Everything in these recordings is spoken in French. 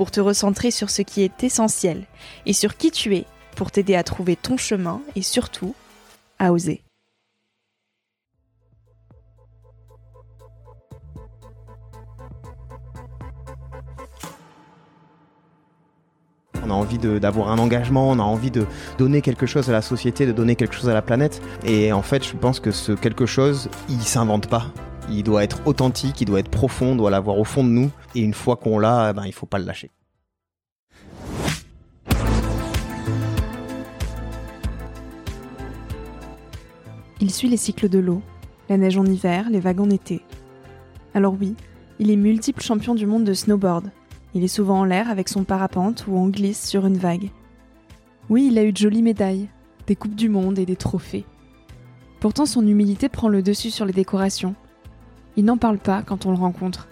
pour te recentrer sur ce qui est essentiel et sur qui tu es, pour t'aider à trouver ton chemin et surtout à oser. On a envie d'avoir un engagement, on a envie de donner quelque chose à la société, de donner quelque chose à la planète. Et en fait, je pense que ce quelque chose, il s'invente pas. Il doit être authentique, il doit être profond, on doit l'avoir au fond de nous. Et une fois qu'on l'a, ben, il faut pas le lâcher. Il suit les cycles de l'eau, la neige en hiver, les vagues en été. Alors oui, il est multiple champion du monde de snowboard, il est souvent en l'air avec son parapente ou en glisse sur une vague. Oui, il a eu de jolies médailles, des coupes du monde et des trophées. Pourtant, son humilité prend le dessus sur les décorations. Il n'en parle pas quand on le rencontre.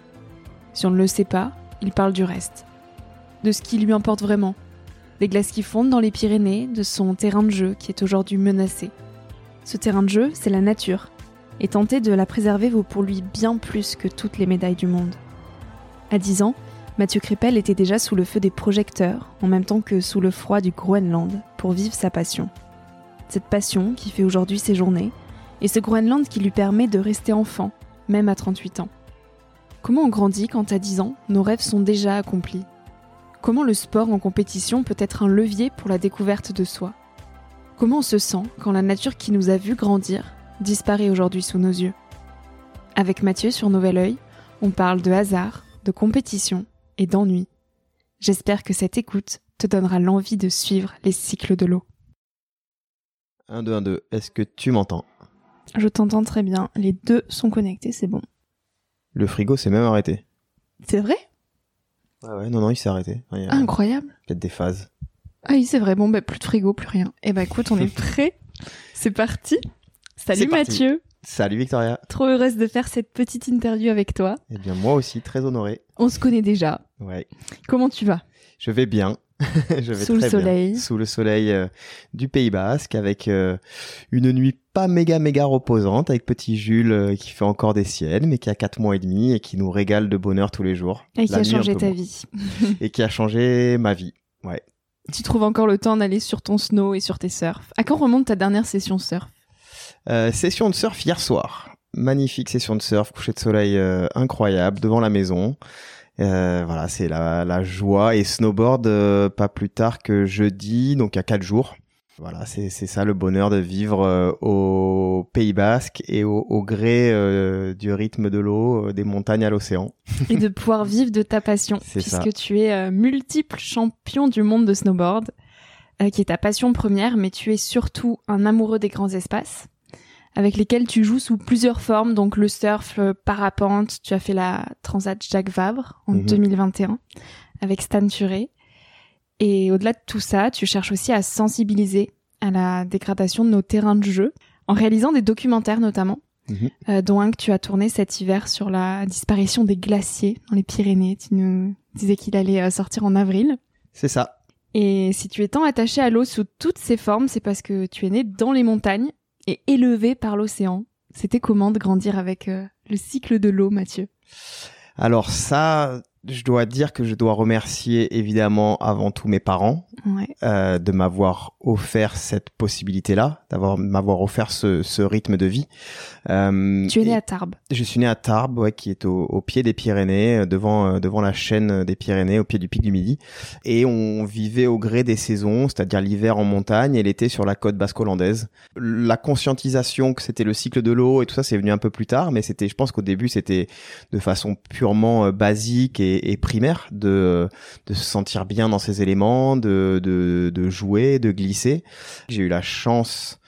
Si on ne le sait pas, il parle du reste. De ce qui lui importe vraiment. Des glaces qui fondent dans les Pyrénées, de son terrain de jeu qui est aujourd'hui menacé. Ce terrain de jeu, c'est la nature. Et tenter de la préserver vaut pour lui bien plus que toutes les médailles du monde. À 10 ans, Mathieu Crépel était déjà sous le feu des projecteurs, en même temps que sous le froid du Groenland, pour vivre sa passion. Cette passion qui fait aujourd'hui ses journées, et ce Groenland qui lui permet de rester enfant, même à 38 ans. Comment on grandit quand à 10 ans, nos rêves sont déjà accomplis? Comment le sport en compétition peut être un levier pour la découverte de soi? Comment on se sent quand la nature qui nous a vu grandir disparaît aujourd'hui sous nos yeux? Avec Mathieu sur Nouvel Oeil, on parle de hasard, de compétition et d'ennui. J'espère que cette écoute te donnera l'envie de suivre les cycles de l'eau. 1, 2, 1, 2, est-ce que tu m'entends? Je t'entends très bien, les deux sont connectés, c'est bon. Le frigo s'est même arrêté. C'est vrai? Ouais, ouais, non, non, il s'est arrêté. Incroyable. Peut-être des phases. Ah oui, c'est vrai, bon, bah, plus de frigo, plus rien. Eh ben écoute, on est prêt. C'est parti. Salut Mathieu. Salut Victoria. Trop heureuse de faire cette petite interview avec toi. Eh bien moi aussi, très honoré. On se connaît déjà. Ouais. Comment tu vas? Je vais bien. je vais Sous le soleil. Sous le soleil euh, du Pays Basque, avec euh, une nuit pas méga méga reposante, avec petit Jules euh, qui fait encore des siennes, mais qui a 4 mois et demi et qui nous régale de bonheur tous les jours. Et qui a changé ta vie. et qui a changé ma vie. Ouais. Tu trouves encore le temps d'aller sur ton snow et sur tes surfs. À quand remonte ta dernière session surf? Euh, session de surf hier soir. Magnifique session de surf, coucher de soleil incroyable devant la maison. Euh, voilà, c'est la, la, joie et snowboard pas plus tard que jeudi, donc a quatre jours. Voilà, c'est ça le bonheur de vivre au Pays Basque et au, au gré du rythme de l'eau, des montagnes à l'océan. et de pouvoir vivre de ta passion, puisque tu es multiple champion du monde de snowboard, qui est ta passion première, mais tu es surtout un amoureux des grands espaces avec lesquels tu joues sous plusieurs formes, donc le surf, le parapente, tu as fait la Transat Jacques Vabre en 2021 mhm. avec Stan Turé. Et au-delà de tout ça, tu cherches aussi à sensibiliser à la dégradation de nos terrains de jeu, en réalisant des documentaires notamment, mhm. euh, dont un que tu as tourné cet hiver sur la disparition des glaciers dans les Pyrénées. Tu nous disais qu'il allait euh, sortir en avril. C'est ça. Et si tu es tant attaché à l'eau sous toutes ses formes, c'est parce que tu es né dans les montagnes et élevé par l'océan. C'était comment de grandir avec euh, le cycle de l'eau, Mathieu? Alors ça, je dois dire que je dois remercier évidemment avant tout mes parents euh, de m'avoir offert cette possibilité-là, d'avoir m'avoir offert ce, ce, rythme de vie. Euh, tu es né à Tarbes. Je suis né à Tarbes, ouais, qui est au, au pied des Pyrénées, euh, devant euh, devant la chaîne des Pyrénées, au pied du pic du Midi, et on vivait au gré des saisons, c'est-à-dire l'hiver en montagne et l'été sur la côte basque-hollandaise. La conscientisation que c'était le cycle de l'eau et tout ça, c'est venu un peu plus tard, mais c'était, je pense qu'au début, c'était de façon purement basique et, et primaire de de se sentir bien dans ces éléments, de de, jouer, de glisser. J'ai eu la chance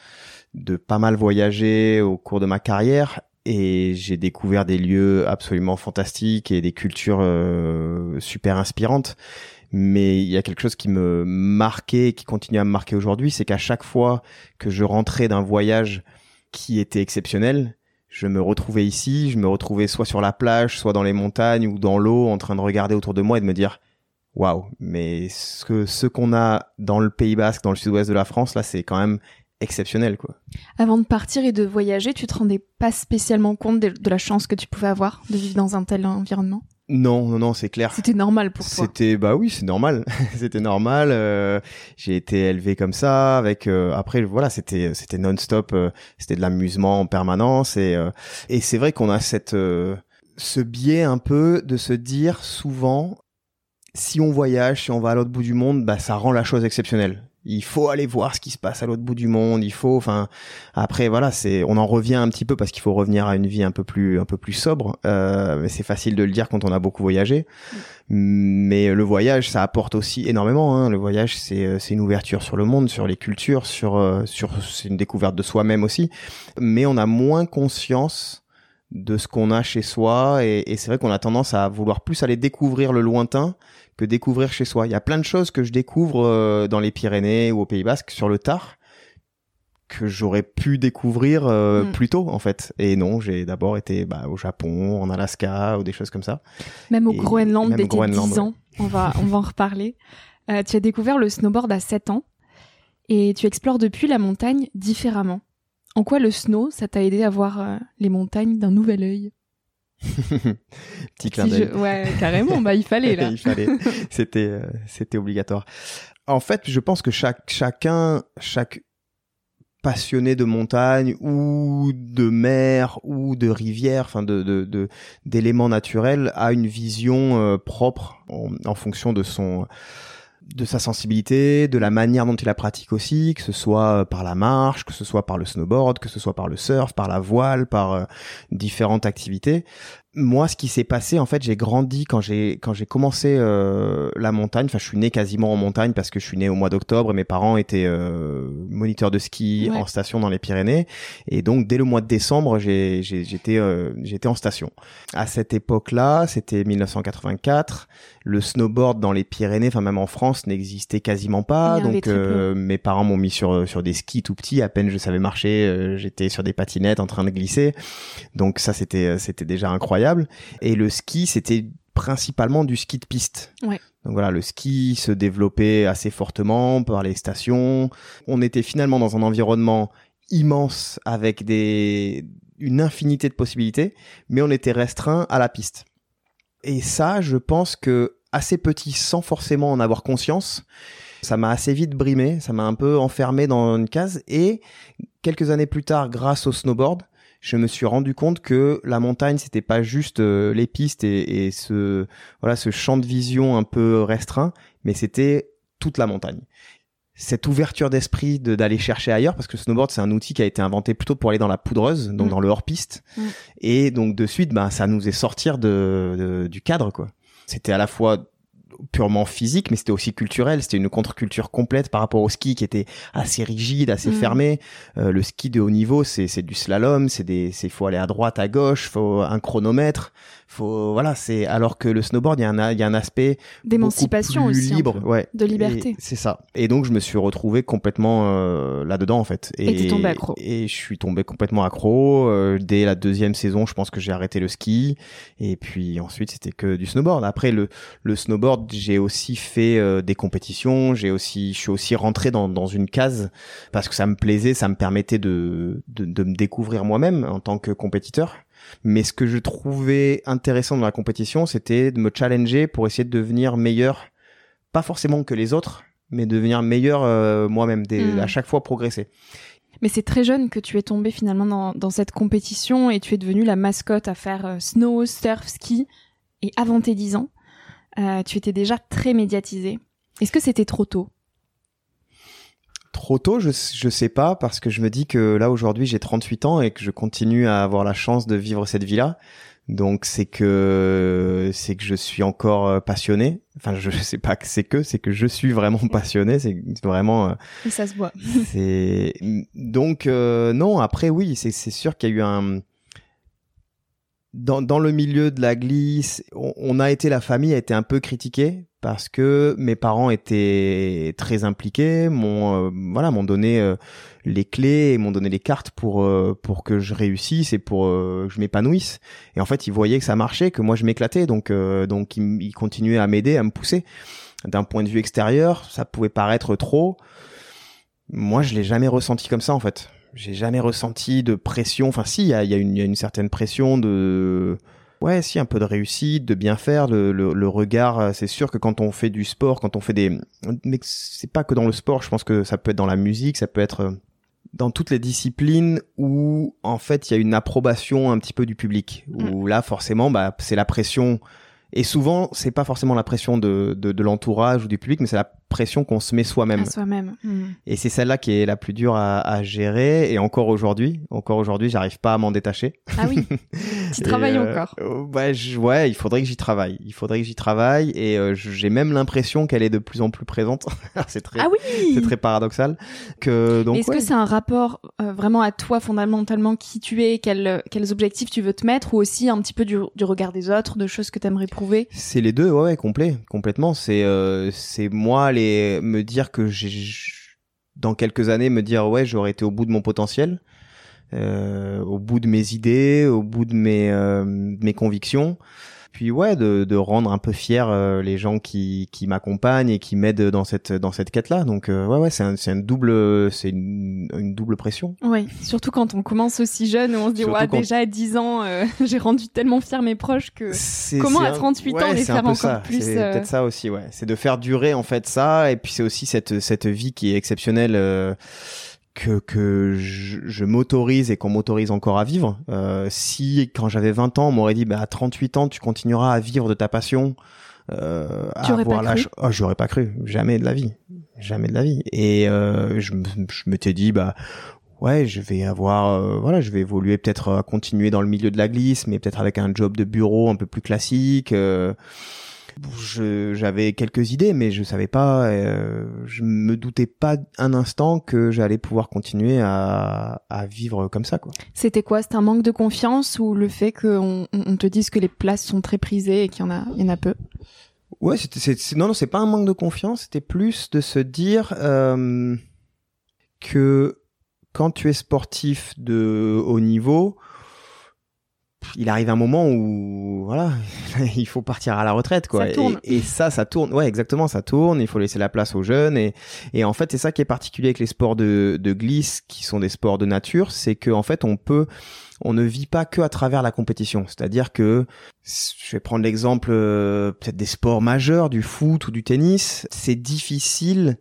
de pas mal voyager au cours de ma carrière et j'ai découvert des lieux absolument fantastiques et des cultures euh, super inspirantes. mais il y a quelque chose qui me marquait qui continue à me marquer aujourd'hui, c'est qu'à chaque fois que je rentrais d'un voyage qui était exceptionnel, je me retrouvais ici, je me retrouvais soit sur la plage, soit dans les montagnes ou dans l'eau, en train de regarder autour de moi et de me dire waouh, mais ce que ce qu'on a dans le Pays Basque, dans le sud-ouest de la France, là, c'est quand même exceptionnel, quoi. Avant de partir et de voyager, tu te rendais pas spécialement compte de, de la chance que tu pouvais avoir de vivre dans un tel environnement? Non, non, non, c'est clair. C'était normal pour toi. C'était bah oui, c'est normal. c'était normal. euh, j'ai été élevé comme ça. Avec euh, après voilà, c'était c'était non-stop. euh, c'était de l'amusement en permanence et euh, et c'est vrai qu'on a cette euh, ce biais un peu de se dire souvent si on voyage, si on va à l'autre bout du monde, bah ça rend la chose exceptionnelle. Il faut aller voir ce qui se passe à l'autre bout du monde. Il faut, enfin, après voilà, c'est, on en revient un petit peu parce qu'il faut revenir à une vie un peu plus, un peu plus sobre. Euh, c'est facile de le dire quand on a beaucoup voyagé. Mais le voyage, ça apporte aussi énormément. Hein. Le voyage, c'est, euh, c'est une ouverture sur le monde, sur les cultures, sur, euh, sur, c'est une découverte de soi-même aussi. Mais on a moins conscience de ce qu'on a chez soi et, et c'est vrai qu'on a tendance à vouloir plus aller découvrir le lointain que découvrir chez soi. Il y a plein de choses que je découvre euh, dans les Pyrénées ou au Pays Basque sur le tard que j'aurais pu découvrir euh, Mm. plus tôt en fait. Et non, j'ai d'abord été bah, au Japon, en Alaska ou des choses comme ça. Même au Et Groenland, dès au tes 10 Groenland, ans, on va, on va en reparler. Euh, tu as découvert le snowboard à 7 ans et tu explores depuis la montagne différemment. En quoi le snow, ça t'a aidé à voir euh, les montagnes d'un nouvel œil? Petit clin Si d'œil. je- Ouais, carrément, bah il fallait là. il fallait. C'était, euh, c'était obligatoire. En fait, je pense que chaque, chacun, chaque passionné de montagne ou de mer ou de rivière, enfin de, de, de- d'éléments naturels, a une vision euh, propre en, en fonction de son de sa sensibilité, de la manière dont il la pratique aussi, que ce soit par la marche, que ce soit par le snowboard, que ce soit par le surf, par la voile, par euh, différentes activités moi, ce qui s'est passé, en fait, j'ai grandi quand j'ai quand j'ai commencé euh, la montagne. Enfin, je suis né quasiment en montagne parce que je suis né au mois d'octobre et mes parents étaient euh, moniteurs de ski Ouais. en station dans les Pyrénées. Et donc, dès le mois de décembre, j'étais euh, j'étais en station. À cette époque-là, c'était 1984. Le snowboard dans les Pyrénées, enfin même en France, n'existait quasiment pas. Donc, euh, mes parents m'ont mis sur sur des skis tout petits. À peine je savais marcher, euh, j'étais sur des patinettes en train de glisser. Donc ça, c'était c'était déjà incroyable. Et le ski, c'était principalement du ski de piste. Ouais. Donc voilà, le ski se développait assez fortement par les stations. On était finalement dans un environnement immense avec des une infinité de possibilités, mais on était restreint à la piste. Et ça, je pense que assez petit, sans forcément en avoir conscience, ça m'a assez vite brimé, ça m'a un peu enfermé dans une case. Et quelques années plus tard, grâce au snowboard, je me suis rendu compte que la montagne c'était pas juste euh, les pistes et, et ce voilà ce champ de vision un peu restreint, mais c'était toute la montagne. Cette ouverture d'esprit de- d'aller chercher ailleurs, parce que le snowboard c'est un outil qui a été inventé plutôt pour aller dans la poudreuse, donc Mm. dans le hors piste, Mm. et donc de suite, bah ça nous est sortir de, de- du cadre quoi. C'était à la fois purement physique, mais c'était aussi culturel. C'était une contre-culture complète par rapport au ski qui était assez rigide, assez Mm. fermé. Euh, le ski de haut niveau, c'est c'est du slalom, c'est des, c'est faut aller à droite, à gauche, faut un chronomètre, faut voilà. C'est alors que le snowboard, il y a un, il y a un aspect D'émancipation aussi. libre, ouais. De liberté. Et C'est ça. Et donc je me suis retrouvé complètement euh, là-dedans en fait. Et t'es tombé accro. Et je suis tombé complètement accro. Euh, dès la deuxième saison, je pense que j'ai arrêté le ski. Et puis ensuite, c'était que du snowboard. Après le le snowboard, j'ai aussi fait euh, des compétitions. J'ai aussi, je suis aussi rentré dans dans une case parce que ça me plaisait, ça me permettait de de, de me découvrir moi-même en tant que compétiteur. Mais ce que je trouvais intéressant dans la compétition, c'était de me challenger pour essayer de devenir meilleur, pas forcément que les autres, mais devenir meilleur euh, moi-même, des- Mm. à chaque fois progresser. Mais c'est très jeune que tu es tombé finalement dans, dans cette compétition et tu es devenue la mascotte à faire euh, snow, surf, ski. Et avant tes 10 ans, euh, tu étais déjà très médiatisé. Est-ce que c'était trop tôt? Trop tôt, je, je sais pas, parce que je me dis que là aujourd'hui j'ai 38 ans et que je continue à avoir la chance de vivre cette vie-là. Donc c'est que c'est que je suis encore euh, passionné. Enfin, je sais pas que c'est que, c'est que je suis vraiment passionné. C'est vraiment euh, Et ça se voit. c'est donc euh, non après oui c'est c'est sûr qu'il y a eu un dans, dans le milieu de la glisse, on, a été la famille a été un peu critiquée parce que mes parents étaient très impliqués, m'ont euh, voilà m'ont donné euh, les clés, m'ont donné les cartes pour euh, pour que je réussisse et pour que je m'épanouisse. Et en fait, ils voyaient que ça marchait, que moi je m'éclatais, donc donc ils, ils, continuaient à m'aider, à me pousser. D'un point de vue extérieur, ça pouvait paraître trop. Moi, je l'ai jamais ressenti comme ça en fait j'ai jamais ressenti de pression. Enfin, si, il y a, y, a y a, une certaine pression de, ouais, si, un peu de réussite, de bien faire. Le, le, le regard, euh, c'est sûr que quand on fait du sport, quand on fait des, mais c'est pas que dans le sport. Je pense que ça peut être dans la musique, ça peut être euh, dans toutes les disciplines où en fait il y a une approbation un petit peu du public. Où mm. là, forcément, bah, c'est la pression et souvent, c'est pas forcément la pression de, de, de l'entourage ou du public, mais c'est la pression qu'on se met soi-même. Soi-même. Hmm. Et c'est celle-là qui est la plus dure à, à gérer. Et encore aujourd'hui, encore aujourd'hui, j'arrive pas à m'en détacher. Ah oui. tu travailles euh, encore. Ouais, ouais, il faudrait que j'y travaille. Il faudrait que j'y travaille. Et euh, j'ai même l'impression qu'elle est de plus en plus présente. c'est très, ah oui c'est très paradoxal. Que donc. Est-ce que c'est un rapport euh, vraiment à toi fondamentalement qui tu es, quels quels objectifs tu veux te mettre, ou aussi un petit peu du, du regard des autres, de choses que tu aimerais prouver? C'est les deux, ouais, ouais complet, complètement. C'est c'est moi les me dire que j'ai dans quelques années me dire ouais j'aurais été au bout de mon potentiel euh, au bout de mes idées au bout de mes euh, mes convictions puis ouais de, de rendre un peu fier euh, les gens qui qui m'accompagnent et qui m'aident dans cette dans cette quête là donc euh, ouais ouais c'est un, c'est un double c'est une, une, double pression. Oui surtout quand on commence aussi jeune on se dit ouais déjà à 10 ans euh, j'ai rendu tellement fier mes proches que comment à 38 ans les faire encore ça. plus c'est peut-être ça aussi ouais. C'est de faire durer en fait ça et puis c'est aussi cette cette vie qui est exceptionnelle que, que je, je m'autorise et qu'on m'autorise encore à vivre. Euh, si quand j'avais 20 ans, on m'aurait dit bah à 38 ans tu continueras à vivre de ta passion, euh, tu à avoir oh, j'aurais pas cru, jamais de la vie, jamais de la vie. Et euh, je, je m'étais dit bah ouais, je vais avoir, euh, voilà, je vais évoluer peut-être à continuer dans le milieu de la glisse, mais peut-être avec un job de bureau un peu plus classique. Euh, j'avais quelques idées, mais je savais pas, euh, je me doutais pas un instant que j'allais pouvoir continuer à, à, vivre comme ça, quoi. C'était quoi? C'était un manque de confiance ou le fait qu'on on te dise que les places sont très prisées et qu'il y en a, il y en a peu? Ouais, c'était, non, non, c'est pas un manque de confiance, c'était plus de se dire euh, que quand tu es sportif de haut niveau, il arrive un moment où voilà il faut partir à la retraite quoi. Et, ça ça tourne. Ouais exactement ça tourne. Il faut laisser la place aux jeunes. Et, et en fait c'est ça qui est particulier avec les sports de, de glisse qui sont des sports de nature c'est que en fait on peut on ne vit pas que à travers la compétition. C'est-à-dire que je vais prendre l'exemple euh, peut-être des sports majeurs du foot ou du tennis. C'est difficile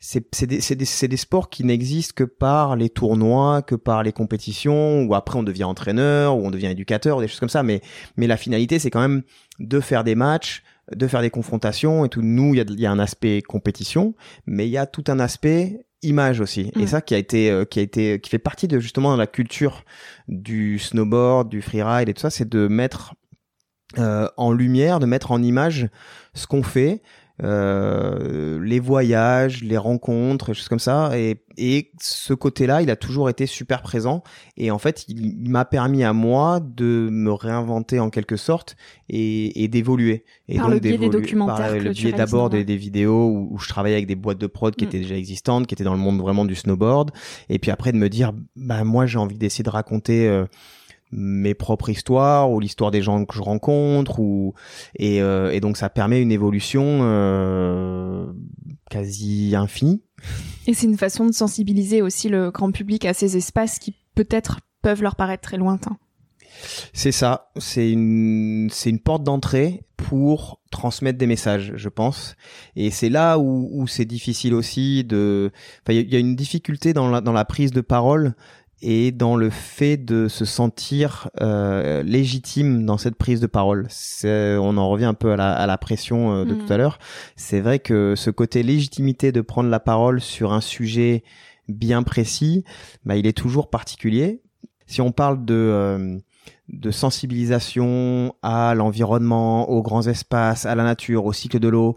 c'est des, des, des, sports qui n'existent que par les tournois, que par les compétitions, où après on devient entraîneur, ou on devient éducateur, des choses comme ça. Mais, mais la finalité, c'est quand même de faire des matchs, de faire des confrontations et tout. Nous, il y a, y a, un aspect compétition, mais il y a tout un aspect image aussi. Et mm. ça qui a été, euh, qui a été, qui fait partie de justement la culture du snowboard, du freeride et tout ça, c'est de mettre euh, en lumière, de mettre en image ce qu'on fait, euh, les voyages, les rencontres, choses comme ça. Et, et ce côté-là, il a toujours été super présent. Et en fait, il, m'a permis à moi de me réinventer en quelque sorte et, et d'évoluer. Et par donc le biais des documentaires. Par le biais d'abord des, des, vidéos où, je travaillais avec des boîtes de prod qui mm. étaient déjà existantes, qui étaient dans le monde vraiment du snowboard. Et puis après de me dire, bah moi j'ai envie d'essayer de raconter. Euh, mes propres histoires ou l'histoire des gens que je rencontre ou et, euh, et donc ça permet une évolution euh, quasi infinie. Et c'est une façon de sensibiliser aussi le grand public à ces espaces qui peut-être peuvent leur paraître très lointains. C'est ça, c'est une c'est une porte d'entrée pour transmettre des messages, je pense. Et c'est là où, où c'est difficile aussi de. Enfin, il y, a une difficulté dans la dans la prise de parole et dans le fait de se sentir euh, légitime dans cette prise de parole. On en revient un peu à la, à la pression euh, de tout mm. à l'heure. C'est vrai que ce côté légitimité de prendre la parole sur un sujet bien précis, bah, il est toujours particulier. Si on parle de euh, de sensibilisation à l'environnement, aux grands espaces, à la nature, au cycle de l'eau,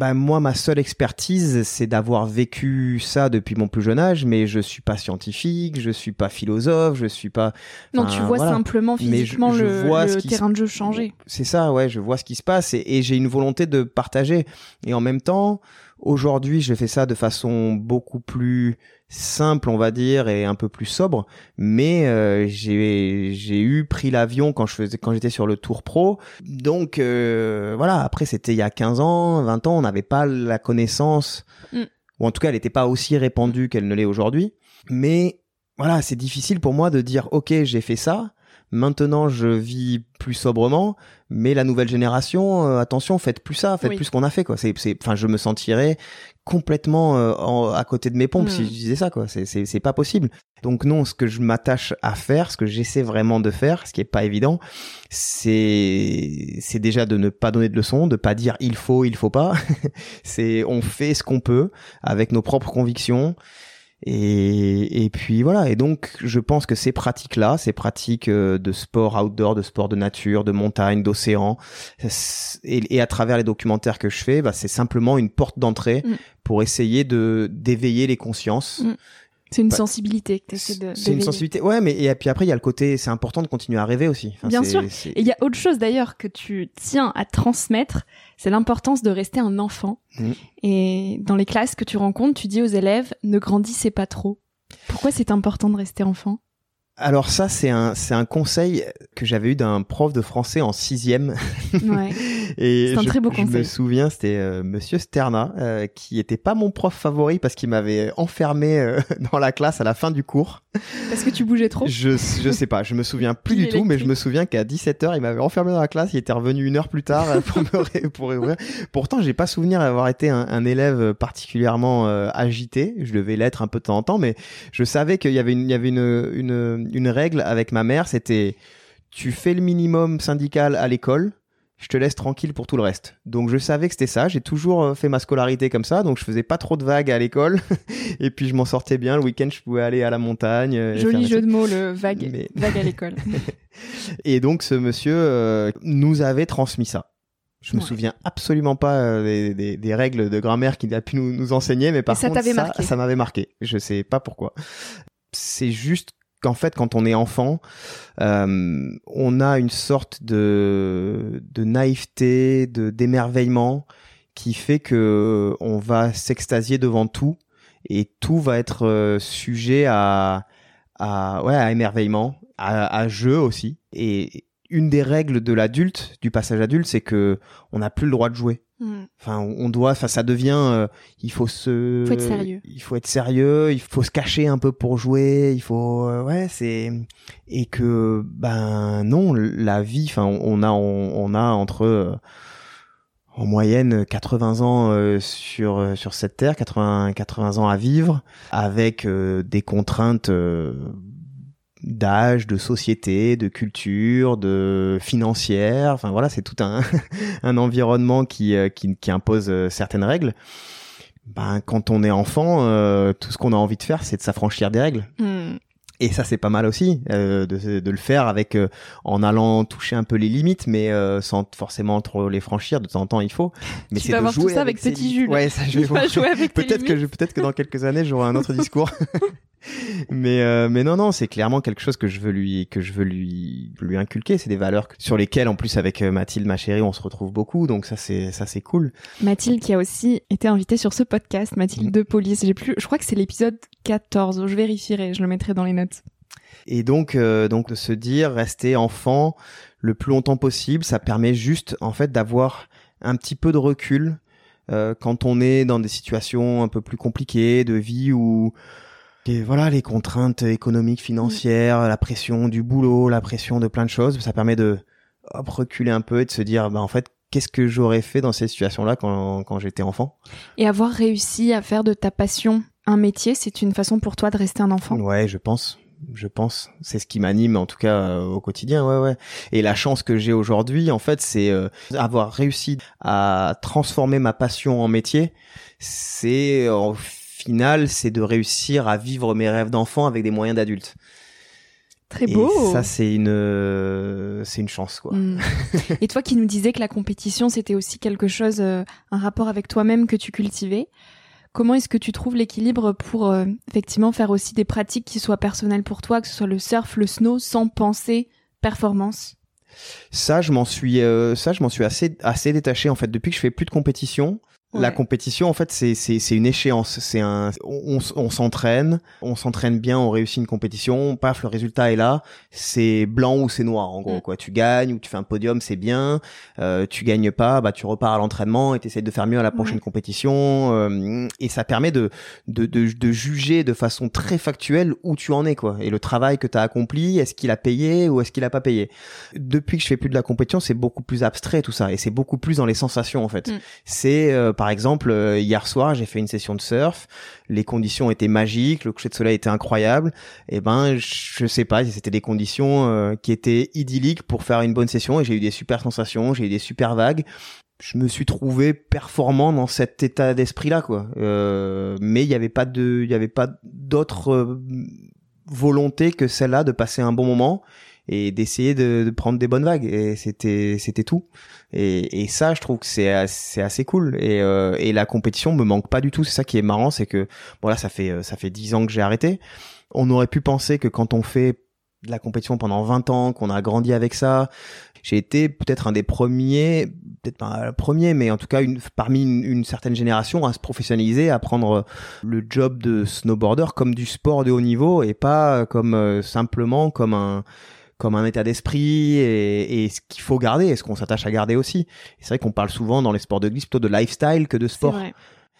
bah moi ma seule expertise c'est d'avoir vécu ça depuis mon plus jeune âge mais je suis pas scientifique je suis pas philosophe je suis pas non tu vois simplement physiquement le, terrain de jeu changer c'est ça ouais je vois ce qui se passe et j'ai une volonté de partager et en même temps Aujourd'hui, je fais ça de façon beaucoup plus simple, on va dire, et un peu plus sobre. Mais euh, j'ai j'ai eu pris l'avion quand je faisais quand j'étais sur le Tour Pro. Donc euh, voilà. Après, c'était il y a 15 ans, 20 ans, on n'avait pas la connaissance, mm. ou en tout cas, elle n'était pas aussi répandue qu'elle ne l'est aujourd'hui. Mais voilà, c'est difficile pour moi de dire ok, j'ai fait ça. Maintenant, je vis plus sobrement, mais la nouvelle génération, euh, attention, faites plus ça, faites plus ce qu'on a fait, quoi. C'est, c'est, enfin, je me sentirais complètement euh, à côté de mes pompes si hmm. je disais ça, quoi. C'est, c'est, c'est pas possible. Donc non, ce que je m'attache à faire, ce que j'essaie vraiment de faire, ce qui est pas évident, c'est, c'est déjà de ne pas donner de leçons, de pas dire il faut, il faut pas. c'est, on fait ce qu'on peut avec nos propres convictions. Et, et puis voilà. Et donc, je pense que ces pratiques-là, ces pratiques euh, de sport outdoor, de sport de nature, de montagne, d'océan, et, et, à travers les documentaires que je fais, bah, c'est simplement une porte d'entrée mm. pour essayer de d'éveiller les consciences. Mm. C'est une sensibilité que tu essaies de. C'est une sensibilité, ouais, mais et puis après il y a le côté, c'est important de continuer à rêver aussi. Bien sûr. Et il y a autre chose d'ailleurs que tu tiens à transmettre, c'est l'importance de rester un enfant. Mm. Et dans les classes que tu rencontres, tu dis aux élèves ne grandissez pas trop. Pourquoi c'est important de rester enfant? Alors ça, c'est un, c'est un conseil que j'avais eu d'un prof de français en sixième. Ouais. Et c'est un très beau conseil. Je me souviens, c'était euh, Monsieur Sterna, euh, qui était pas mon prof favori parce qu'il m'avait enfermé euh, dans la classe à la fin du cours. Parce que tu bougeais trop Je, je sais pas, je me souviens plus du tout, mais je me souviens qu'à 17h, il m'avait enfermé dans la classe, il était revenu une heure plus tard pour me pour réouvrir. Pourtant, j'ai pas souvenir d'avoir été un, un, élève particulièrement agité. Je devais l'être un peu de temps en temps, mais je savais qu'il y avait une, il y avait une, une une règle avec ma mère, c'était tu fais le minimum syndical à l'école, je te laisse tranquille pour tout le reste. Donc je savais que c'était ça, j'ai toujours euh, fait ma scolarité comme ça, donc je faisais pas trop de vagues à l'école, et puis je m'en sortais bien, le week-end je pouvais aller à la montagne. Euh, Joli jeu de mots, le vague, vague à l'école. et donc ce monsieur euh, nous avait transmis ça. Je me souviens absolument pas des, règles de grammaire qu'il a pu nous, enseigner, mais par ça contre ça, ça m'avait marqué. Je sais pas pourquoi. C'est juste qu'en fait, quand on est enfant, euh, on a une sorte de, naïveté, de d'émerveillement qui fait que on va s'extasier devant tout et tout va être euh, sujet à, à ouais à émerveillement, à, à jeu aussi. Et une des règles de l'adulte, du passage adulte, c'est que on n'a plus le droit de jouer. Hmm. Enfin, on doit, enfin, ça devient, euh, il faut se, faut être sérieux. Il faut être sérieux, il faut se cacher un peu pour jouer, il faut, euh, ouais, c'est, et que, ben non, la vie, enfin, on a, on, a entre, euh, en moyenne 80 ans sur sur cette terre, 80 80 ans à vivre avec des contraintes d'âge, de société, de culture, de financière. Enfin voilà, c'est tout un, un environnement qui, euh, qui, qui impose euh, certaines règles. Ben, quand on est enfant, euh, tout ce qu'on a envie de faire, c'est de s'affranchir des règles. Hmm. Et ça, c'est pas mal aussi de, de, le faire avec en allant toucher un peu les limites, mais sans forcément trop les franchir. De temps en temps, il faut. Mais c'est de jouer tout ça avec, Petit Jules. Ouais, ça, je vais jouer avec peut-être que peut-être que dans quelques années, j'aurai un autre discours. Mais euh, mais non non c'est clairement quelque chose que je veux lui que je veux lui lui inculquer. C'est des valeurs sur lesquelles en plus avec euh, Mathilde ma chérie on se retrouve beaucoup. Donc ça c'est ça c'est cool. Mathilde qui a aussi été invitée sur ce podcast Mathilde mm. de Police. J'ai plus je crois que c'est l'épisode 14 je vérifierai je le mettrai dans les notes. Et donc euh, donc de se dire rester enfant le plus longtemps possible ça permet juste en fait d'avoir un petit peu de recul quand on est dans des situations un peu plus compliquées de vie où et voilà, les contraintes économiques, financières, la pression du boulot, la pression de plein de choses, ça permet de reculer un peu et de se dire, bah en fait, qu'est-ce que j'aurais fait dans ces situations-là quand, quand j'étais enfant? Et avoir réussi à faire de ta passion un métier, c'est une façon pour toi de rester un enfant? Ouais, je pense. Je pense, c'est ce qui m'anime en tout cas euh, au quotidien, ouais ouais. Et la chance que j'ai aujourd'hui, en fait, c'est euh, avoir réussi à transformer ma passion en métier. C'est final, c'est de réussir à vivre mes rêves d'enfant avec des moyens d'adulte. Très beau. Et ça, c'est une, c'est une chance, quoi. Mm. Et toi qui nous disais que la compétition, c'était aussi quelque chose, euh, un rapport avec toi-même que tu cultivais. Comment est-ce que tu trouves l'équilibre pour euh, effectivement faire aussi des pratiques qui soient personnelles pour toi, que ce soit le surf, le snow, sans penser performance? Ça, je m'en suis, euh, ça, je m'en suis assez, assez détaché en fait depuis que je fais plus de compétition. La compétition, en fait, c'est c'est une échéance. C'est un, on, on s'entraîne, on s'entraîne bien, on réussit une compétition, paf, le résultat est là. C'est blanc ou c'est noir, en gros. Mm. Quoi, tu gagnes ou tu fais un podium, c'est bien. Euh, tu gagnes pas, bah tu repars à l'entraînement et t'essayes de faire mieux à la prochaine compétition. Euh, et ça permet de, de de, de juger de façon très factuelle où tu en es, quoi. Et le travail que t'as accompli, est-ce qu'il a payé ou est-ce qu'il a pas payé? Depuis que je fais plus de la compétition, c'est beaucoup plus abstrait tout ça et c'est beaucoup plus dans les sensations en fait. Mm. C'est euh, par exemple, euh, hier soir, j'ai fait une session de surf. Les conditions étaient magiques, le coucher de soleil était incroyable. Et eh ben, je sais pas c'était des conditions euh, qui étaient idylliques pour faire une bonne session. Et j'ai eu des super sensations, j'ai eu des super vagues. Je me suis trouvé performant dans cet état d'esprit-là, quoi. Euh, mais il n'y avait pas de, il y avait pas d'autre volonté que celle-là de passer un bon moment et d'essayer de, de, prendre des bonnes vagues. Et c'était c'était tout. Et, et ça je trouve que c'est c'est assez cool. Et euh, et la compétition me manque pas du tout. C'est ça qui est marrant c'est que voilà ça fait ça fait dix ans que j'ai arrêté. On aurait pu penser que quand on fait de la compétition pendant 20 ans qu'on a grandi avec ça j'ai été peut-être un des premiers peut-être pas le premier, mais en tout cas une, parmi une, une, certaine génération à se professionnaliser, à prendre le job de snowboarder comme du sport de haut niveau et pas comme euh, simplement comme un comme un état d'esprit et, et, ce qu'il faut garder et ce qu'on s'attache à garder aussi. C'est vrai qu'on parle souvent dans les sports de glisse plutôt de lifestyle que de sport.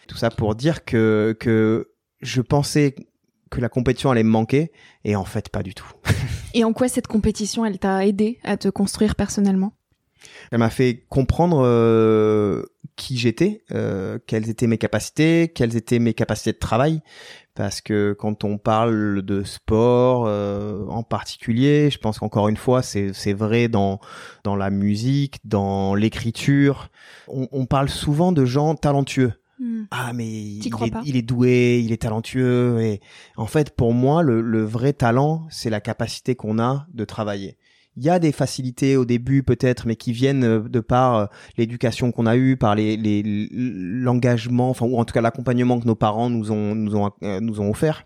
Tout ça pour dire que, que je pensais que la compétition allait me manquer et en fait pas du tout. et en quoi cette compétition elle t'a aidé à te construire personnellement? Elle m'a fait comprendre euh, qui j'étais, euh, quelles étaient mes capacités, quelles étaient mes capacités de travail, parce que quand on parle de sport euh, en particulier, je pense qu'encore une fois, c'est c'est vrai dans dans la musique, dans l'écriture, on, on, parle souvent de gens talentueux. Hmm. Ah mais il est, il est, doué, il est talentueux. Et en fait pour moi le, le vrai talent c'est la capacité qu'on a de travailler il y a des facilités au début peut-être, mais qui viennent euh, de par euh, l'éducation qu'on a eue, par les l'engagement, enfin ou en tout cas l'accompagnement que nos parents nous ont nous ont euh, offert.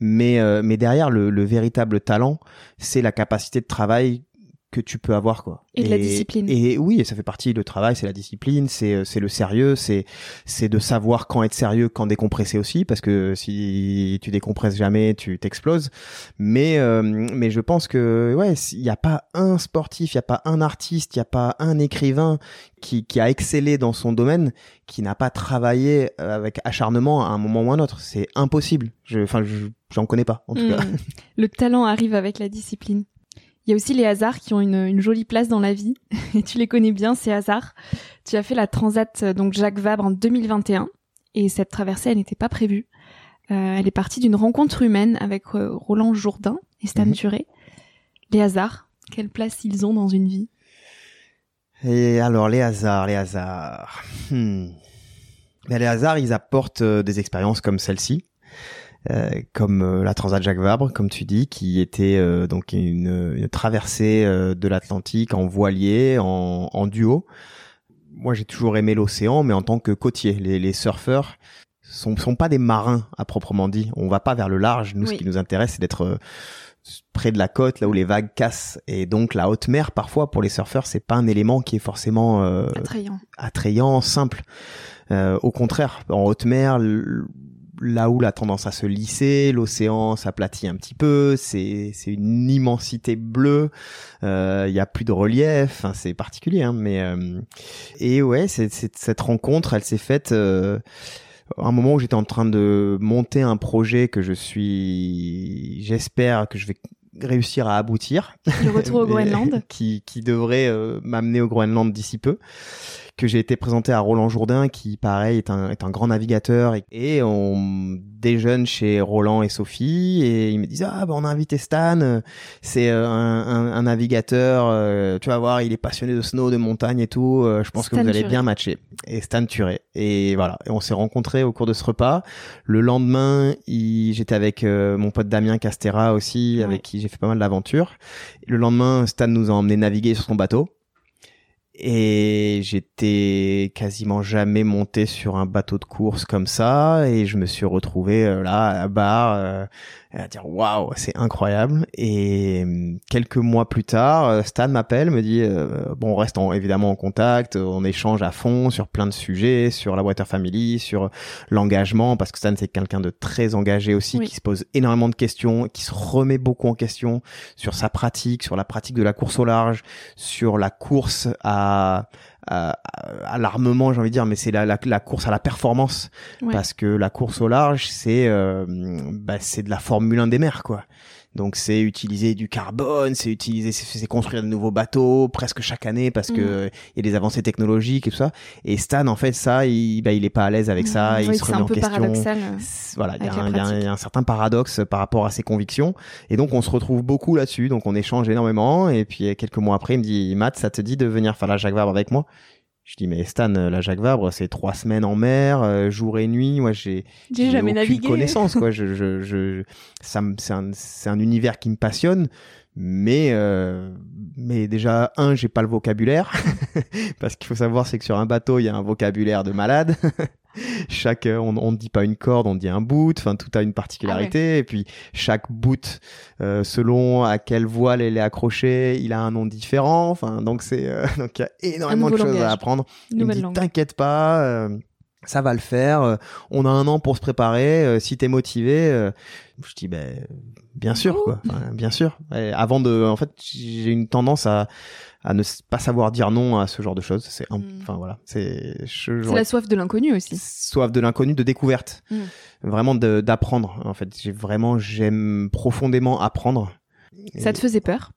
Mais mais derrière le, le véritable talent, c'est la capacité de travail que tu peux avoir quoi. Et, de la discipline. Et oui, et ça fait partie le travail, c'est la discipline, c'est euh, c'est le sérieux, c'est c'est de savoir quand être sérieux, quand décompresser aussi parce que si tu décompresses jamais, tu t'exploses. Mais euh, mais je pense que ouais, il n'y a pas un sportif, il y a pas un artiste, il y a pas un écrivain qui qui a excellé dans son domaine qui n'a pas travaillé euh, avec acharnement à un moment ou un autre, c'est impossible. Je enfin j'en connais pas en tout cas. Hmm. Le talent arrive avec la discipline. Il y a aussi les hasards qui ont une, jolie place dans la vie. Et tu les connais bien, ces hasards. Tu as fait la Transat, euh, donc Jacques Vabre en 2021. Et cette traversée, elle n'était pas prévue. Euh, elle est partie d'une rencontre humaine avec euh, Roland Jourdain et Stan mhm. Turé. Les hasards, quelle place ils ont dans une vie? Et alors, les hasards, les hasards. Hmm. Ben, les hasards, ils apportent des expériences comme celle-ci. Euh, comme euh, la Transat Jacques Vabre, comme tu dis, qui était euh, donc une, une traversée de l'Atlantique en voilier, en, en duo. Moi, j'ai toujours aimé l'océan, mais en tant que côtier, les, les surfeurs sont, sont pas des marins à proprement dit. On va pas vers le large. Nous, ce qui nous intéresse, c'est d'être près de la côte, là où les vagues cassent. Et donc la haute mer, parfois pour les surfeurs, c'est pas un élément qui est forcément attrayant. attrayant, simple. au contraire, en haute mer, là où la tendance à se lisser, l'océan s'aplatit un petit peu, c'est une immensité bleue, euh, il y a plus de relief, enfin, c'est particulier, hein, mais euh, et ouais, cette rencontre, elle s'est faite euh, à un moment où j'étais en train de monter un projet que je suis, j'espère que je vais réussir à aboutir. Le retour au Groenland. qui, qui devrait m'amener au Groenland d'ici peu que j'ai été présenté à Roland Jourdain, qui pareil est un, est un grand navigateur, et, on déjeune chez Roland et Sophie, et ils me disent ah bah on a invité Stan, c'est euh, un, un, navigateur, euh, tu vas voir, il est passionné de snow, de montagne et tout, euh, je pense que vous allez bien matcher. Et Stan Turé. Et voilà, et on s'est rencontrés au cours de ce repas. Le lendemain, j'étais avec mon pote Damien Castera aussi, avec qui j'ai fait pas mal d'aventures. Le lendemain, Stan nous a emmené naviguer sur son bateau et j'étais quasiment jamais monté sur un bateau de course comme ça et je me suis retrouvé euh, là à barre euh, à dire waouh c'est incroyable. Et euh, quelques mois plus tard Stan m'appelle me dit bon on reste évidemment en contact on échange à fond sur plein de sujets sur la Water Family sur l'engagement parce que Stan c'est quelqu'un de très engagé aussi qui se pose énormément de questions qui se remet beaucoup en question sur sa pratique sur la pratique de la course au large sur la course à à, l'armement, j'ai envie de dire, mais c'est la, la, course à la performance, parce que la course au large, c'est euh, bah, c'est de la Formule 1 des mers, quoi. Donc c'est utiliser du carbone, c'est utiliser, c'est construire de nouveaux bateaux presque chaque année parce que mhm. il y a des avancées technologiques et tout ça. Et Stan en fait ça, il, bah, il est pas à l'aise avec ça, il se remet en question. Euh, voilà, il y, a un, certain paradoxe par rapport à ses convictions. Et donc on se retrouve beaucoup là-dessus, donc on échange énormément. Et puis quelques mois après, il me dit Matt, ça te dit de venir faire la Jacques Vabre avec moi? Je dis mais Stan, euh, la Jacques Vabre, c'est trois semaines en mer, euh, jour et nuit. Moi, j'ai jamais aucune connaissance quoi. je, je, je, ça, c'est un, c'est un univers qui me passionne, mais euh, mais déjà un, j'ai pas le vocabulaire parce qu'il faut savoir c'est que sur un bateau, il y a un vocabulaire de malade. chaque euh, on ne dit pas une corde on dit un bout enfin tout a une particularité. Ah et puis chaque bout euh, selon à quelle voile elle est accrochée il a un nom différent. Enfin donc c'est euh, donc il y a énormément de choses à apprendre. Il me dit t'inquiète pas ça va le faire on a un an pour se préparer si t'es motivé je dis ben bien sûr quoi bien sûr avant de en fait j'ai une tendance à à ne pas savoir dire non à ce genre de choses. C'est hmm. enfin voilà, c'est c'est la soif de l'inconnu aussi. Soif de l'inconnu, de découverte, hmm. vraiment d'apprendre. En fait, j'ai vraiment j'aime profondément apprendre. Ça te faisait peur?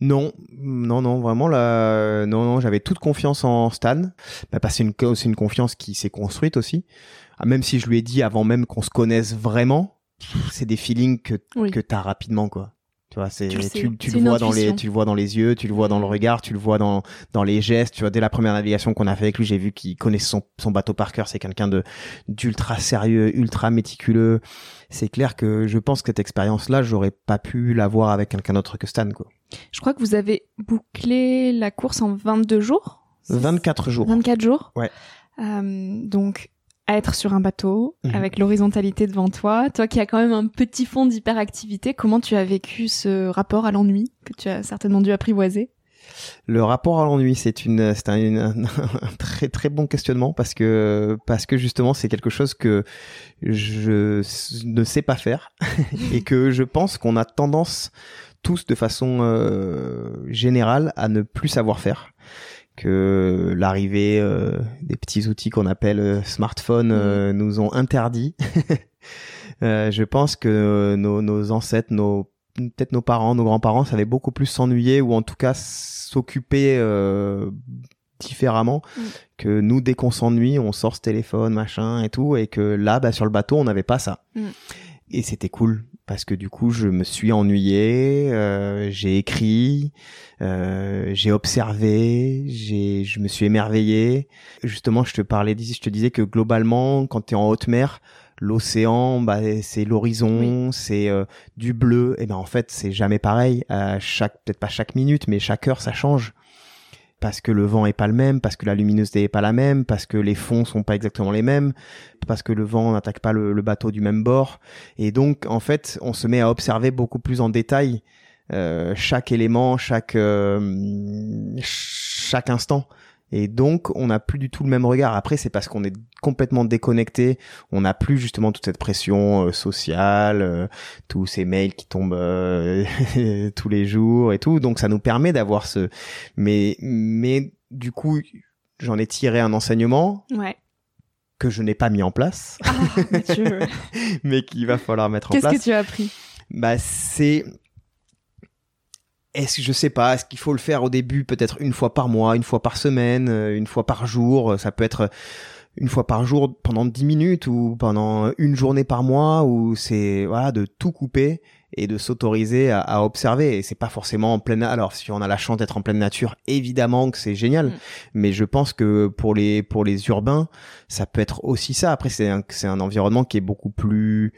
Non, non, non, vraiment là, non, non, j'avais toute confiance en Stan, bah, parce que c'est une, une confiance qui s'est construite aussi. Ah, même si je lui ai dit avant même qu'on se connaisse vraiment, c'est des feelings que que t'as rapidement quoi. Tu vois, c'est tu, tu, le vois dans les tu le vois dans les yeux, tu le vois dans le regard, tu le vois dans dans les gestes. Tu vois, dès la première navigation qu'on a fait avec lui, j'ai vu qu'il connaissait son, son bateau par cœur. C'est quelqu'un de d'ultra sérieux, ultra méticuleux. C'est clair que je pense que cette expérience-là, j'aurais pas pu l'avoir avec quelqu'un d'autre que Stan. Quoi. Je crois que vous avez bouclé la course en 22 jours. 24 jours. 24 jours? Ouais. Euh, donc être sur un bateau mhm. avec l'horizontalité devant toi. Toi qui as quand même un petit fond d'hyperactivité, comment tu as vécu ce rapport à l'ennui que tu as certainement dû apprivoiser? Le rapport à l'ennui, c'est une, c'est un, très très bon questionnement parce que parce que justement c'est quelque chose que je ne sais pas faire et que je pense qu'on a tendance tous de façon euh, générale à ne plus savoir faire que l'arrivée euh, des petits outils qu'on appelle euh, smartphones mm. euh, nous ont interdit. je pense que nos, nos ancêtres, nos peut-être nos parents, nos grands-parents savaient beaucoup plus s'ennuyer ou en tout cas s'occuper différemment mm. que nous dès qu'on s'ennuie on sort ce téléphone machin et tout et que là bah, sur le bateau on n'avait pas ça mm. et c'était cool parce que du coup je me suis ennuyé, euh, j'ai écrit, euh, j'ai observé, j'ai, je me suis émerveillé. Justement, je te parlais d'ici, je te disais que globalement, quand tu es en haute mer, l'océan, bah, c'est l'horizon, c'est euh, du bleu. Et ben en fait, c'est jamais pareil. À chaque, peut-être pas chaque minute, mais chaque heure, ça change parce que le vent est pas le même, parce que la luminosité est pas la même, parce que les fonds sont pas exactement les mêmes, parce que le vent n'attaque pas le, bateau du même bord. Et donc, en fait, on se met à observer beaucoup plus en détail euh, chaque élément, chaque euh, chaque instant. Et donc, on n'a plus du tout le même regard. Après, c'est parce qu'on est complètement déconnecté. On n'a plus justement toute cette pression euh, sociale, euh, tous ces mails qui tombent euh, tous les jours et tout. Donc, ça nous permet d'avoir ce. Mais, mais du coup, j'en ai tiré un enseignement. Ouais. Que je n'ai pas mis en place. Ah, mais qu'il va falloir mettre en place. Qu'est-ce que tu as appris? Bah, c'est est-ce que je sais pas, est-ce qu'il faut le faire au début peut-être une fois par mois, une fois par semaine, euh, une fois par jour, ça peut être une fois par jour pendant dix minutes ou pendant une journée par mois ou c'est voilà de tout couper et de s'autoriser à, à, observer. Et c'est pas forcément en pleine. Alors si on a la chance d'être en pleine nature, évidemment que c'est génial. Mm. Mais je pense que pour les pour les urbains, ça peut être aussi ça. Après c'est un c'est un environnement qui est beaucoup plus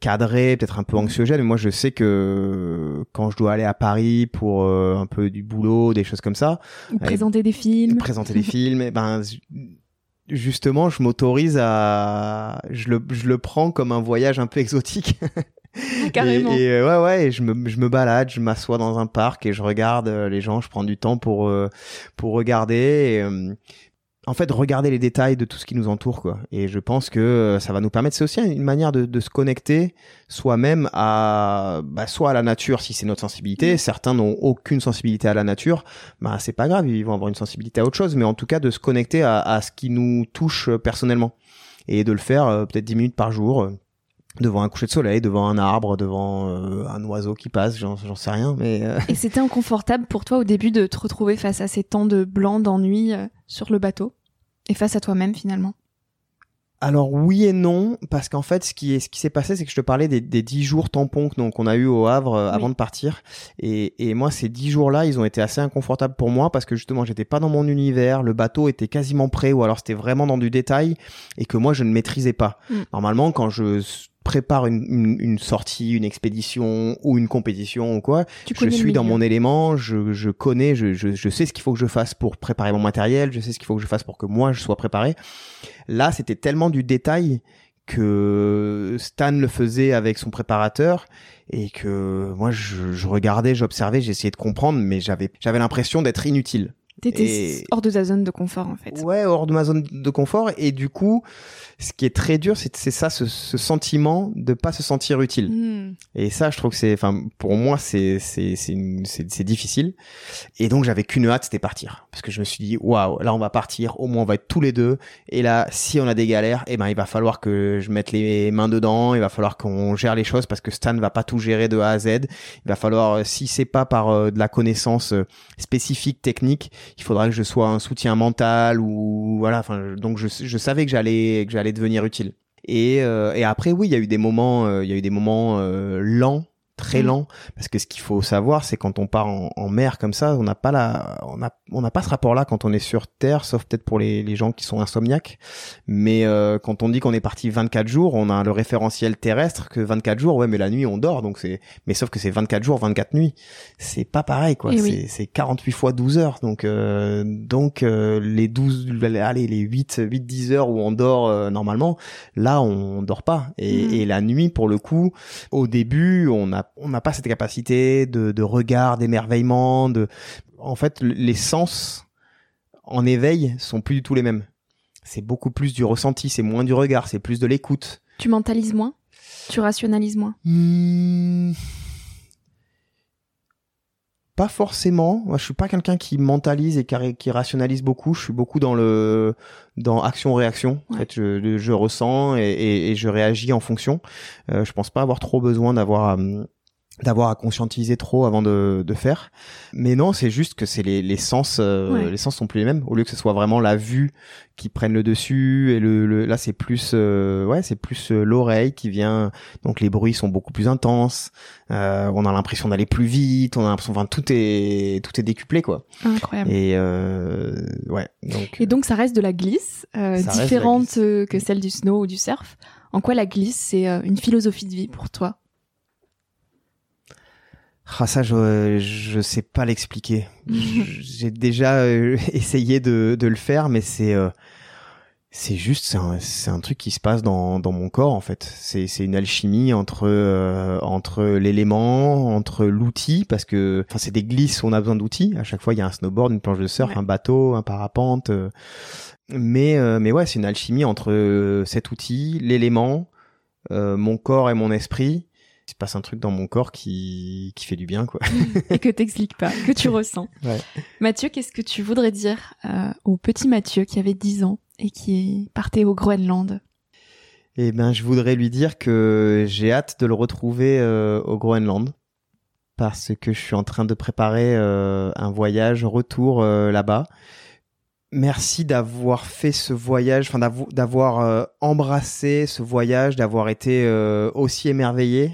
cadré, peut-être un peu anxiogène. Mais moi, je sais que quand je dois aller à Paris pour euh, un peu du boulot, des choses comme ça, présenter des films, présenter des films, et ben justement, je m'autorise à, je le, je le prends comme un voyage un peu exotique. Carrément. Et, euh, ouais, ouais, et je me, je me balade, je m'assois dans un parc et je regarde euh, les gens, je prends du temps pour, pour regarder. Et, en fait regarder les détails de tout ce qui nous entoure quoi et je pense que euh, ça va nous permettre c'est aussi une manière de, de se connecter soi-même à bah, soit à la nature si c'est notre sensibilité mmh. certains n'ont aucune sensibilité à la nature bah c'est pas grave ils vont avoir une sensibilité à autre chose mais en tout cas de se connecter à, à ce qui nous touche euh, personnellement et de le faire euh, peut-être 10 minutes par jour devant un coucher de soleil, devant un arbre, devant un oiseau qui passe, j'en sais rien. Mais Et c'était inconfortable pour toi au début de te retrouver face à ces temps de blanc, d'ennui sur le bateau? Et face à toi-même finalement? Alors oui et non, parce qu'en fait, ce qui est, ce qui s'est passé, c'est que je te parlais des, des 10 jours tampons qu'on a eu au Havre euh, avant de partir. Et, et moi, ces 10 jours-là, ils ont été assez inconfortables pour moi parce que justement, j'étais pas dans mon univers, le bateau était quasiment prêt ou alors c'était vraiment dans du détail et que moi, je ne maîtrisais pas. Mm. Normalement, quand je prépare une, une, sortie, une expédition ou une compétition ou quoi, je suis dans mon élément, je, je connais, je, je, je sais ce qu'il faut que je fasse pour préparer mon matériel, je sais ce qu'il faut que je fasse pour que moi je sois préparé. Là, c'était tellement du détail que Stan le faisait avec son préparateur et que moi je, je regardais, j'observais, j'essayais de comprendre, mais j'avais j'avais l'impression d'être inutile. T'étais hors de ta zone de confort en fait. Ouais, hors de ma zone de confort et du coup, ce qui est très dur, c'est ça, ce, ce, sentiment de pas se sentir utile. Hmm. Et ça, je trouve que c'est, enfin, pour moi, c'est c'est c'est difficile. Et donc j'avais qu'une hâte, c'était partir, parce que je me suis dit, waouh, là on va partir, au moins on va être tous les deux. Et là, si on a des galères, eh ben il va falloir que je mette les mains dedans, il va falloir qu'on gère les choses parce que Stan va pas tout gérer de A à Z. Il va falloir, si c'est pas par euh, de la connaissance euh, spécifique technique il faudra que je sois un soutien mental ou voilà. Enfin, donc je, je savais que j'allais que j'allais devenir utile. Et, euh, et après, oui, il y a eu des moments, euh, il y a eu des moments euh, lents très mm. lent parce que ce qu'il faut savoir c'est quand on part en, mer comme ça on n'a pas la on a on n'a pas ce rapport là quand on est sur terre sauf peut-être pour les, les gens qui sont insomniaques. Mais euh, quand on dit qu'on est parti 24 jours on a le référentiel terrestre que 24 jours ouais mais la nuit on dort donc c'est mais sauf que c'est 24 jours 24 nuits. C'est pas pareil quoi. Eh c'est c'est 48 fois 12 heures donc euh, donc euh, les 12 allez les 8 8 10 heures où on dort normalement là on dort pas. Et, mm. et la nuit pour le coup au début on a on n'a pas cette capacité de, de regard, d'émerveillement, de, en fait, les sens en éveil sont plus du tout les mêmes. C'est beaucoup plus du ressenti, c'est moins du regard, c'est plus de l'écoute. Tu mentalises moins? Tu rationalises moins? Hmm pas forcément. Moi, je suis pas quelqu'un qui mentalise et qui, rationalise beaucoup. Je suis beaucoup dans le dans action-réaction. En fait, je, je ressens et, et, je réagis en fonction. Euh, je pense pas avoir trop besoin d'avoir euh, d'avoir à conscientiser trop avant de, de faire. Mais non, c'est juste que c'est les, les sens, euh, les sens sont plus les mêmes. Au lieu que ce soit vraiment la vue qui prenne le dessus et le, là c'est plus, euh, ouais, c'est plus euh, l'oreille qui vient. Donc les bruits sont beaucoup plus intenses. on a l'impression d'aller plus vite. On a l'impression, enfin tout est tout est décuplé quoi. Incroyable. Et ouais. Donc. Et donc ça reste de la glisse, différente que celle du snow ou du surf. En quoi la glisse c'est une philosophie de vie pour toi? Ah ça je je sais pas l'expliquer. J'ai déjà euh, essayé de de le faire mais c'est euh, c'est juste c'est un, c'est un truc qui se passe dans dans mon corps en fait. C'est c'est une alchimie entre euh, entre l'élément, entre l'outil parce que enfin c'est des glisses, on a besoin d'outils. À chaque fois il y a un snowboard, une planche de surf, un bateau, un parapente mais mais ouais, c'est une alchimie entre cet outil, l'élément, mon corps et mon esprit il se passe un truc dans mon corps qui, qui fait du bien, quoi. et que t'expliques pas, que tu ressens. Ouais. Mathieu, qu'est-ce que tu voudrais dire euh, au petit Mathieu qui avait 10 ans et qui partait au Groenland? Eh ben, je voudrais lui dire que j'ai hâte de le retrouver euh, au Groenland parce que je suis en train de préparer euh, un voyage retour là-bas. Merci d'avoir fait ce voyage, enfin d'avoir euh, embrassé ce voyage, d'avoir été aussi émerveillé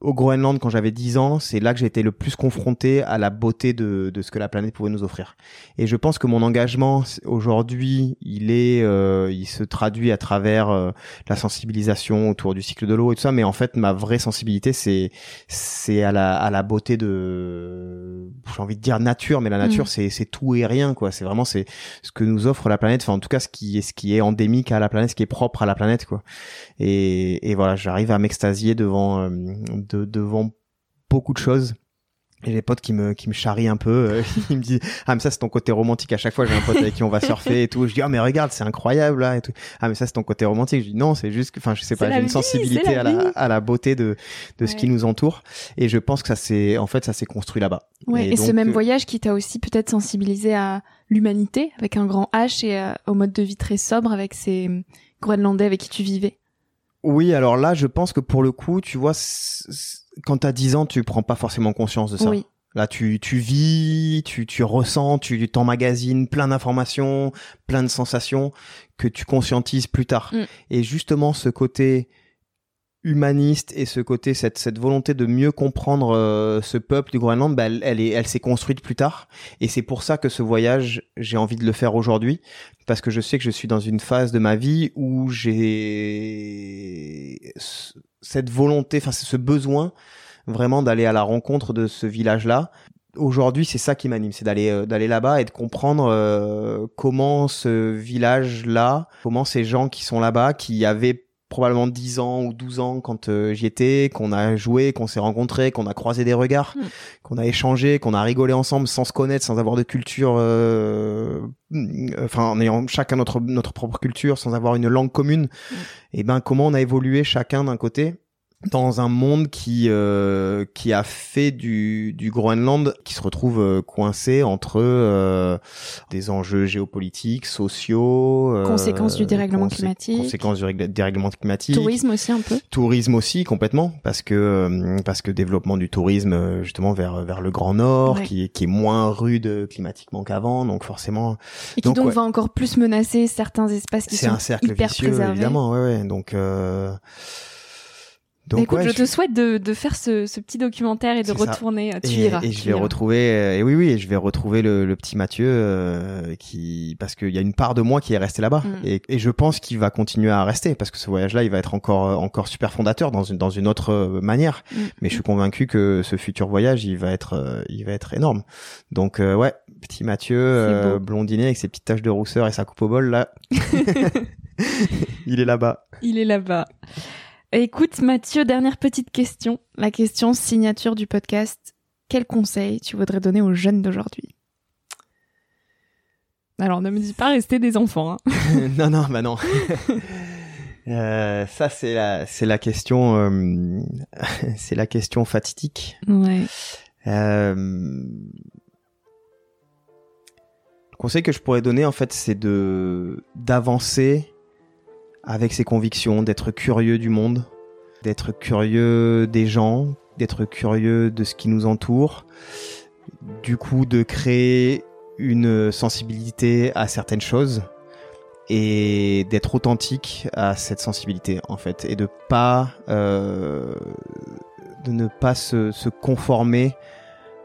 au Groenland quand j'avais 10 ans, c'est là que j'ai été le plus confronté à la beauté de, de ce que la planète pouvait nous offrir. Et je pense que mon engagement aujourd'hui, il est, euh, il se traduit à travers euh, la sensibilisation autour du cycle de l'eau et tout ça. Mais en fait, ma vraie sensibilité, c'est c'est à la à la beauté de, j'ai envie de dire nature, mais la nature, mm. c'est c'est tout et rien quoi. C'est vraiment c'est ce que nous offre la planète. Enfin, en tout cas, ce qui est ce qui est endémique à la planète, ce qui est propre à la planète quoi. Et, et voilà, j'arrive à m'extasier devant euh, devant beaucoup de choses. Et les potes qui me qui me charrient un peu, euh, ils me disent ah mais ça c'est ton côté romantique. À chaque fois j'ai un pote avec qui on va surfer et tout. Je dis ah mais regarde c'est incroyable là et tout. Ah mais ça c'est ton côté romantique. Je dis non c'est juste que enfin je sais pas j'ai une sensibilité à la à la beauté de de ce qui nous entoure et je pense que ça s'est en fait ça s'est construit là-bas. Ouais et, ce même euh, voyage qui t'a aussi peut-être sensibilisé à l'humanité avec un grand H et euh, au mode de vie très sobre avec ces Groenlandais avec qui tu vivais. Oui, alors là, je pense que pour le coup, tu vois, quand t'as 10 ans, tu prends pas forcément conscience de ça. Oui. Là, tu, tu vis, tu, tu ressens, tu t'emmagasines plein d'informations, plein de sensations que tu conscientises plus tard. Mm. Et justement, ce côté humaniste et ce côté cette cette volonté de mieux comprendre euh, ce peuple du Groenland bah, elle, est elle s'est construite plus tard. Et c'est pour ça que ce voyage j'ai envie de le faire aujourd'hui. Parce que je sais que je suis dans une phase de ma vie où j'ai cette volonté enfin ce besoin vraiment d'aller à la rencontre de ce village là aujourd'hui c'est ça qui m'anime c'est d'aller euh, d'aller là-bas et de comprendre euh, comment ce village là comment ces gens qui sont là-bas qui avaient probablement 10 ans ou 12 ans quand euh, j'y étais, qu'on a joué, qu'on s'est rencontrés, qu'on a croisé des regards, mm. qu'on a échangé, qu'on a rigolé ensemble sans se connaître, sans avoir de culture, euh, enfin en ayant chacun notre notre propre culture, sans avoir une langue commune. Mm. Et ben comment on a évolué chacun d'un côté dans un monde qui euh, qui a fait du, du Groenland qui se retrouve euh, coincé entre euh, des enjeux géopolitiques, sociaux, euh, conséquences du dérèglement climatique, conséquences du dérèglement climatique, tourisme aussi un peu, tourisme aussi complètement parce que parce que développement du tourisme justement vers vers le Grand Nord qui est qui est moins rude climatiquement qu'avant donc forcément et qui donc, va encore plus menacer certains espaces qui sont un cercle hyper vicieux, préservés. évidemment ouais ouais donc donc, écoute, je te souhaite de, de faire ce, ce, petit documentaire et de retourner. Tu et, iras. Et je vais retrouver. Euh, et oui, oui, je vais retrouver le, le petit Mathieu euh, qui, parce qu'il y a une part de moi qui est restée là-bas, mm. et, et, je pense qu'il va continuer à rester parce que ce voyage-là, il va être encore encore super fondateur dans une dans une autre euh, manière. Mm. Mais je suis convaincu que ce futur voyage, il va être il va être énorme. Donc ouais, petit Mathieu, blondiné avec ses petites taches de rousseur et sa coupe au bol là. il est là-bas. Il est là-bas. Écoute Mathieu, dernière petite question. La question signature du podcast. Quel conseil tu voudrais donner aux jeunes d'aujourd'hui? Alors ne me dis pas rester des enfants. Hein. non, non, bah non. Euh, ça c'est la c'est la question euh, c'est la question fatidique. Ouais. Euh, le conseil que je pourrais donner en fait c'est de d'avancer avec ses convictions, d'être curieux du monde, d'être curieux des gens, d'être curieux de ce qui nous entoure, du coup de créer une sensibilité à certaines choses et d'être authentique à cette sensibilité en fait et de pas euh, de ne pas se, conformer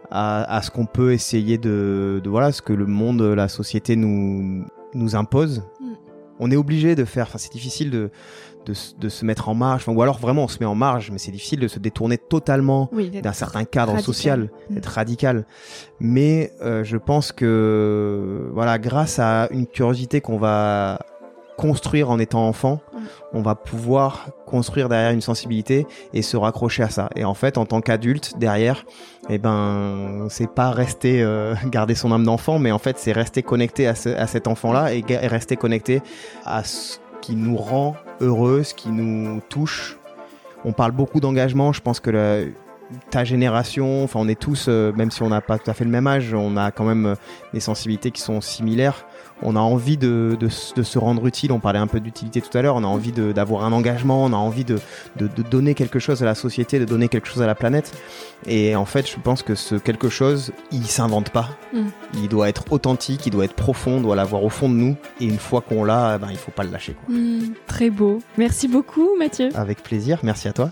à, ce qu'on peut essayer de, de, voilà ce que le monde la société nous nous impose on est obligé de faire. Enfin, c'est difficile de, de, se mettre en marge. ou alors vraiment on se met en marge, mais c'est difficile de se détourner totalement d'un certain cadre social, mm. d'être radical. Mais euh, je pense que voilà, grâce à une curiosité qu'on va construire en étant enfant, on va pouvoir construire derrière une sensibilité et se raccrocher à ça. Et en fait, en tant qu'adulte, derrière, eh ben, c'est pas rester euh, garder son âme d'enfant, mais en fait, c'est rester connecté à, cet enfant-là et, rester connecté à ce qui nous rend heureux, ce qui nous touche. On parle beaucoup d'engagement. Je pense que la, ta génération, enfin, on est tous, euh, même si on n'a pas tout à fait le même âge, on a quand même euh, des sensibilités qui sont similaires on a envie de, de, se rendre utile. On parlait un peu d'utilité tout à l'heure. On a envie d'avoir un engagement. On a envie de, de, donner quelque chose à la société, de donner quelque chose à la planète. Et en fait, je pense que ce quelque chose, il s'invente pas. Mm. Il doit être authentique, il doit être profond, on doit l'avoir au fond de nous. Et une fois qu'on l'a, ben, il faut pas le lâcher. Mm. très beau. Merci beaucoup, Mathieu. Avec plaisir. Merci à toi.